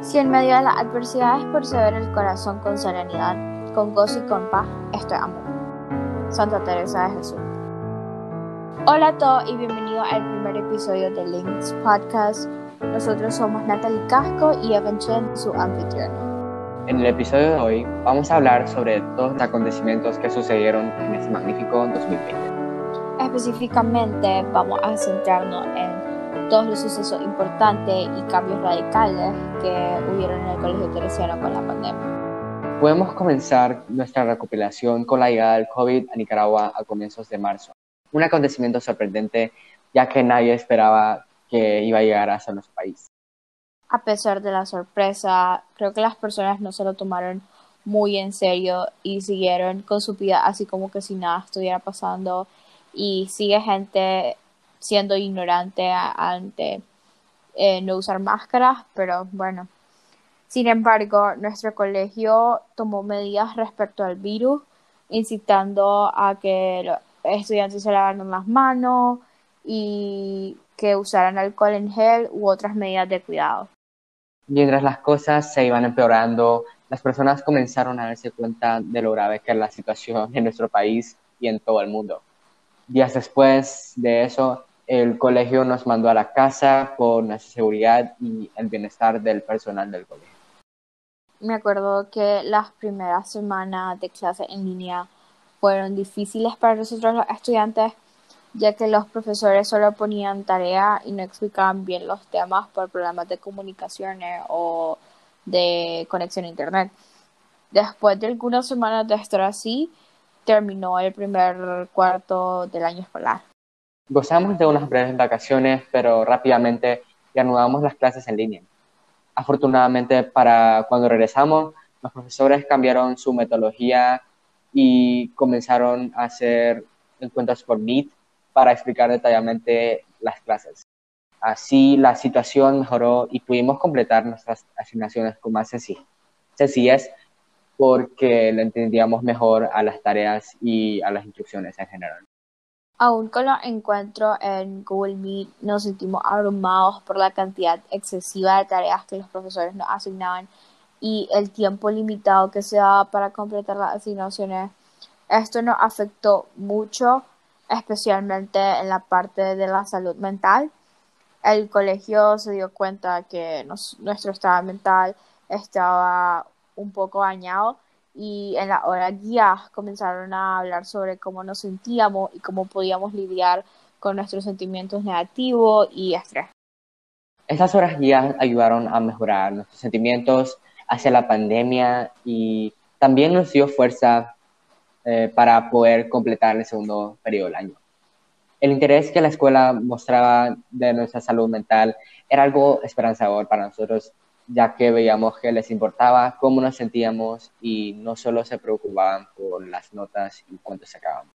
Si en medio de las adversidades persevera el corazón con serenidad, con gozo y con paz, esto es amor. Santa Teresa de Jesús. Hola a todos y bienvenidos al primer episodio de Links Podcast. Nosotros somos Natalie Casco y Evan Chen, su anfitrión. En el episodio de hoy vamos a hablar sobre todos los acontecimientos que sucedieron en este magnífico 2020. Específicamente vamos a centrarnos en todos los sucesos importantes y cambios radicales que hubieron en el Colegio Teresiano con la pandemia. Podemos comenzar nuestra recopilación con la llegada del COVID a Nicaragua a comienzos de marzo. Un acontecimiento sorprendente ya que nadie esperaba que iba a llegar hasta nuestro país. A pesar de la sorpresa, creo que las personas no se lo tomaron muy en serio y siguieron con su vida así como que si nada estuviera pasando y sigue gente siendo ignorante ante eh, no usar máscaras, pero bueno. Sin embargo, nuestro colegio tomó medidas respecto al virus, incitando a que los estudiantes se lavaran las manos y que usaran alcohol en gel u otras medidas de cuidado. Mientras las cosas se iban empeorando, las personas comenzaron a darse cuenta de lo grave que era la situación en nuestro país y en todo el mundo. Días después de eso, el colegio nos mandó a la casa por nuestra seguridad y el bienestar del personal del colegio. Me acuerdo que las primeras semanas de clase en línea fueron difíciles para nosotros los estudiantes, ya que los profesores solo ponían tarea y no explicaban bien los temas por problemas de comunicaciones o de conexión a internet. Después de algunas semanas de estar así, terminó el primer cuarto del año escolar. Gozamos de unas breves vacaciones, pero rápidamente reanudamos las clases en línea. Afortunadamente, para cuando regresamos, los profesores cambiaron su metodología y comenzaron a hacer encuentros por Meet para explicar detalladamente las clases. Así la situación mejoró y pudimos completar nuestras asignaciones con más sencillez porque le entendíamos mejor a las tareas y a las instrucciones en general. Aún con los encuentros en Google Meet, nos sentimos abrumados por la cantidad excesiva de tareas que los profesores nos asignaban y el tiempo limitado que se daba para completar las asignaciones. Esto nos afectó mucho, especialmente en la parte de la salud mental. El colegio se dio cuenta que nuestro estado mental estaba un poco dañado y en la hora guías comenzaron a hablar sobre cómo nos sentíamos y cómo podíamos lidiar con nuestros sentimientos negativos y estrés. Estas horas guías ayudaron a mejorar nuestros sentimientos hacia la pandemia y también nos dio fuerza eh, para poder completar el segundo periodo del año. El interés que la escuela mostraba de nuestra salud mental era algo esperanzador para nosotros ya que veíamos que les importaba cómo nos sentíamos y no solo se preocupaban por las notas y cuánto sacábamos.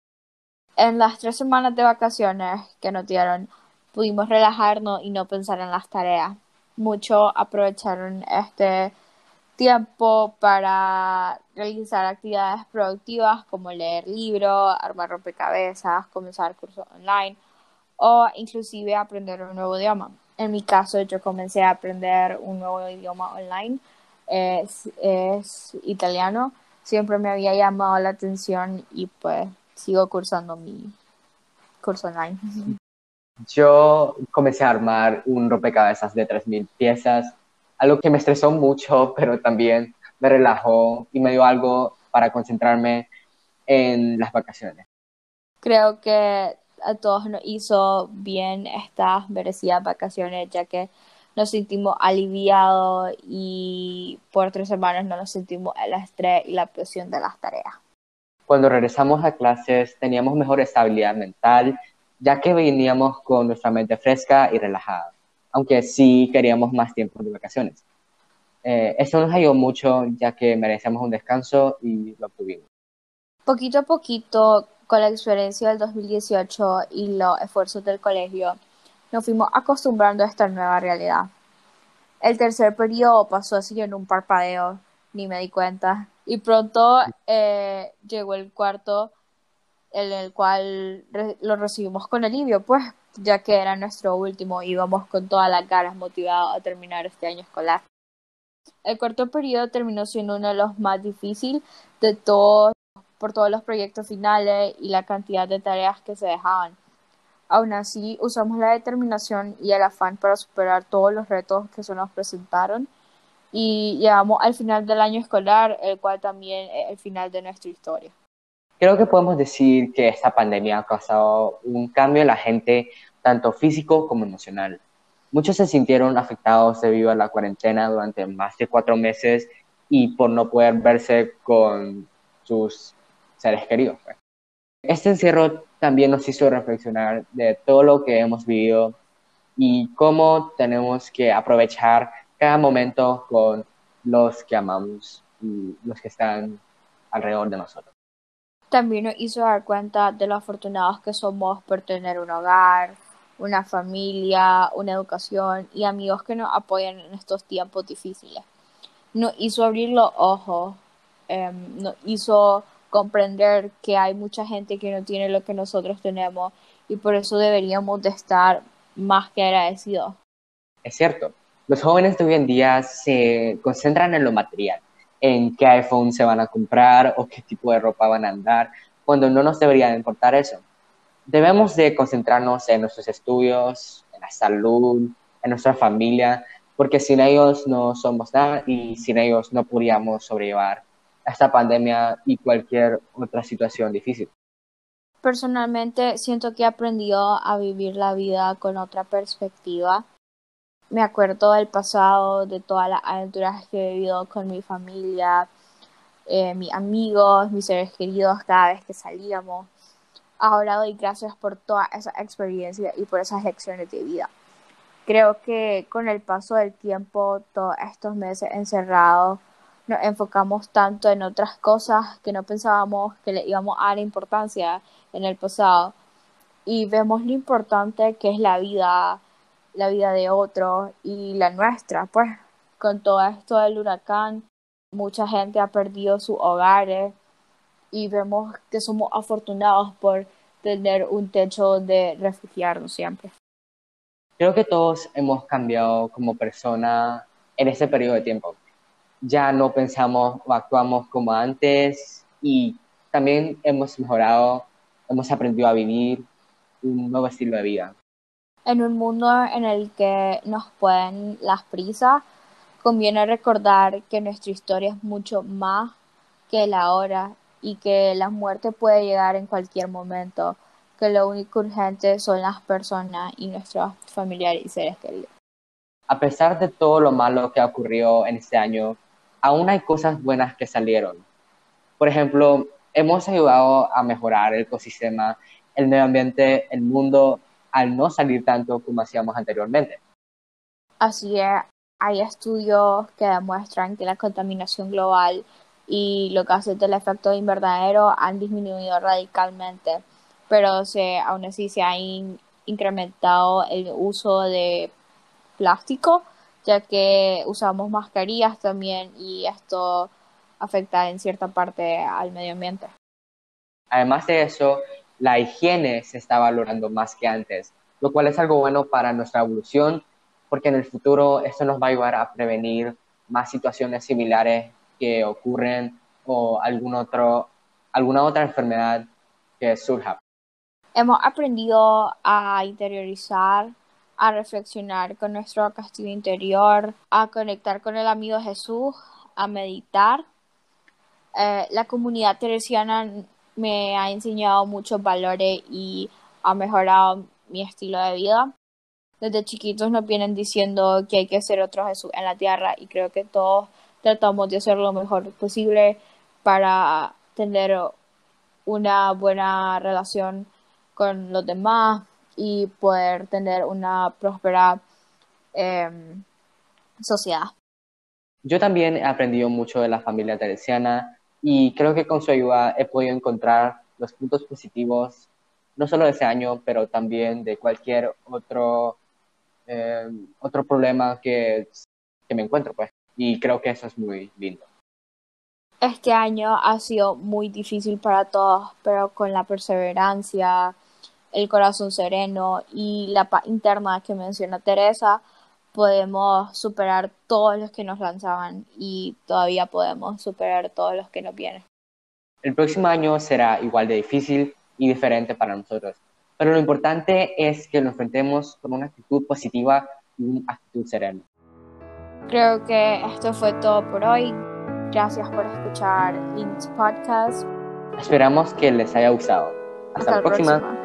En las tres semanas de vacaciones que nos dieron, pudimos relajarnos y no pensar en las tareas. Muchos aprovecharon este tiempo para realizar actividades productivas como leer libros, armar rompecabezas, comenzar cursos online o inclusive aprender un nuevo idioma. En mi caso, yo comencé a aprender un nuevo idioma online, es, es italiano. Siempre me había llamado la atención y pues sigo cursando mi curso online. Yo comencé a armar un rompecabezas de 3.000 piezas, algo que me estresó mucho, pero también me relajó y me dio algo para concentrarme en las vacaciones. Creo que a todos nos hizo bien estas merecidas vacaciones, ya que nos sentimos aliviados y por tres semanas no nos sentimos el estrés y la presión de las tareas. Cuando regresamos a clases teníamos mejor estabilidad mental, ya que veníamos con nuestra mente fresca y relajada, aunque sí queríamos más tiempo de vacaciones. Eh, eso nos ayudó mucho, ya que merecíamos un descanso y lo tuvimos. Poquito a poquito con la experiencia del 2018 y los esfuerzos del colegio, nos fuimos acostumbrando a esta nueva realidad. El tercer periodo pasó así en un parpadeo, ni me di cuenta. Y pronto eh, llegó el cuarto, en el cual lo recibimos con alivio, pues, ya que era nuestro último, íbamos con todas las ganas motivados a terminar este año escolar. El cuarto periodo terminó siendo uno de los más difíciles de todos por todos los proyectos finales y la cantidad de tareas que se dejaban. Aún así, usamos la determinación y el afán para superar todos los retos que se nos presentaron y llegamos al final del año escolar, el cual también es el final de nuestra historia. Creo que podemos decir que esta pandemia ha causado un cambio en la gente, tanto físico como emocional. Muchos se sintieron afectados debido a la cuarentena durante más de cuatro meses y por no poder verse con sus seres queridos. Pues. Este encierro también nos hizo reflexionar de todo lo que hemos vivido y cómo tenemos que aprovechar cada momento con los que amamos y los que están alrededor de nosotros. También nos hizo dar cuenta de lo afortunados que somos por tener un hogar, una familia, una educación y amigos que nos apoyan en estos tiempos difíciles. Nos hizo abrir los ojos, em, nos hizo comprender que hay mucha gente que no tiene lo que nosotros tenemos y por eso deberíamos de estar más que agradecidos. Es cierto, los jóvenes de hoy en día se concentran en lo material, en qué iPhone se van a comprar o qué tipo de ropa van a andar, cuando no nos debería importar eso. Debemos de concentrarnos en nuestros estudios, en la salud, en nuestra familia, porque sin ellos no somos nada y sin ellos no podríamos sobrellevar esta pandemia y cualquier otra situación difícil. Personalmente siento que he aprendido a vivir la vida con otra perspectiva. Me acuerdo del pasado, de todas las aventuras que he vivido con mi familia, eh, mis amigos, mis seres queridos cada vez que salíamos. Ahora doy gracias por toda esa experiencia y por esas lecciones de vida. Creo que con el paso del tiempo, todos estos meses encerrados, nos enfocamos tanto en otras cosas que no pensábamos que le íbamos a dar importancia en el pasado y vemos lo importante que es la vida, la vida de otros y la nuestra, pues con todo esto del huracán, mucha gente ha perdido sus hogares y vemos que somos afortunados por tener un techo donde refugiarnos siempre. Creo que todos hemos cambiado como persona en ese periodo de tiempo ya no pensamos o actuamos como antes y también hemos mejorado, hemos aprendido a vivir un nuevo estilo de vida. En un mundo en el que nos pueden las prisas, conviene recordar que nuestra historia es mucho más que la hora y que la muerte puede llegar en cualquier momento, que lo único urgente son las personas y nuestros familiares y seres queridos. A pesar de todo lo malo que ha ocurrido en este año, aún hay cosas buenas que salieron. Por ejemplo, hemos ayudado a mejorar el ecosistema, el medio ambiente, el mundo, al no salir tanto como hacíamos anteriormente. Así es, hay estudios que demuestran que la contaminación global y lo que hace del efecto invernadero han disminuido radicalmente, pero se, aún así se ha incrementado el uso de plástico ya que usamos mascarillas también y esto afecta en cierta parte al medio ambiente. Además de eso, la higiene se está valorando más que antes, lo cual es algo bueno para nuestra evolución, porque en el futuro esto nos va a ayudar a prevenir más situaciones similares que ocurren o algún otro, alguna otra enfermedad que surja. Hemos aprendido a interiorizar a reflexionar con nuestro castillo interior, a conectar con el amigo Jesús, a meditar. Eh, la comunidad teresiana me ha enseñado muchos valores y ha mejorado mi estilo de vida. Desde chiquitos nos vienen diciendo que hay que ser otro Jesús en la tierra y creo que todos tratamos de hacer lo mejor posible para tener una buena relación con los demás, y poder tener una próspera em, sociedad. Yo también he aprendido mucho de la familia teresiana y creo que con su ayuda he podido encontrar los puntos positivos, no solo de ese año, pero también de cualquier otro, em, otro problema que, que me encuentro, pues. Y creo que eso es muy lindo. Este año ha sido muy difícil para todos, pero con la perseverancia, el corazón sereno y la paz interna que menciona Teresa, podemos superar todos los que nos lanzaban y todavía podemos superar todos los que nos vienen. El próximo año será igual de difícil y diferente para nosotros, pero lo importante es que lo enfrentemos con una actitud positiva y una actitud serena. Creo que esto fue todo por hoy. Gracias por escuchar Links Podcast. Esperamos que les haya gustado. Hasta, la próxima.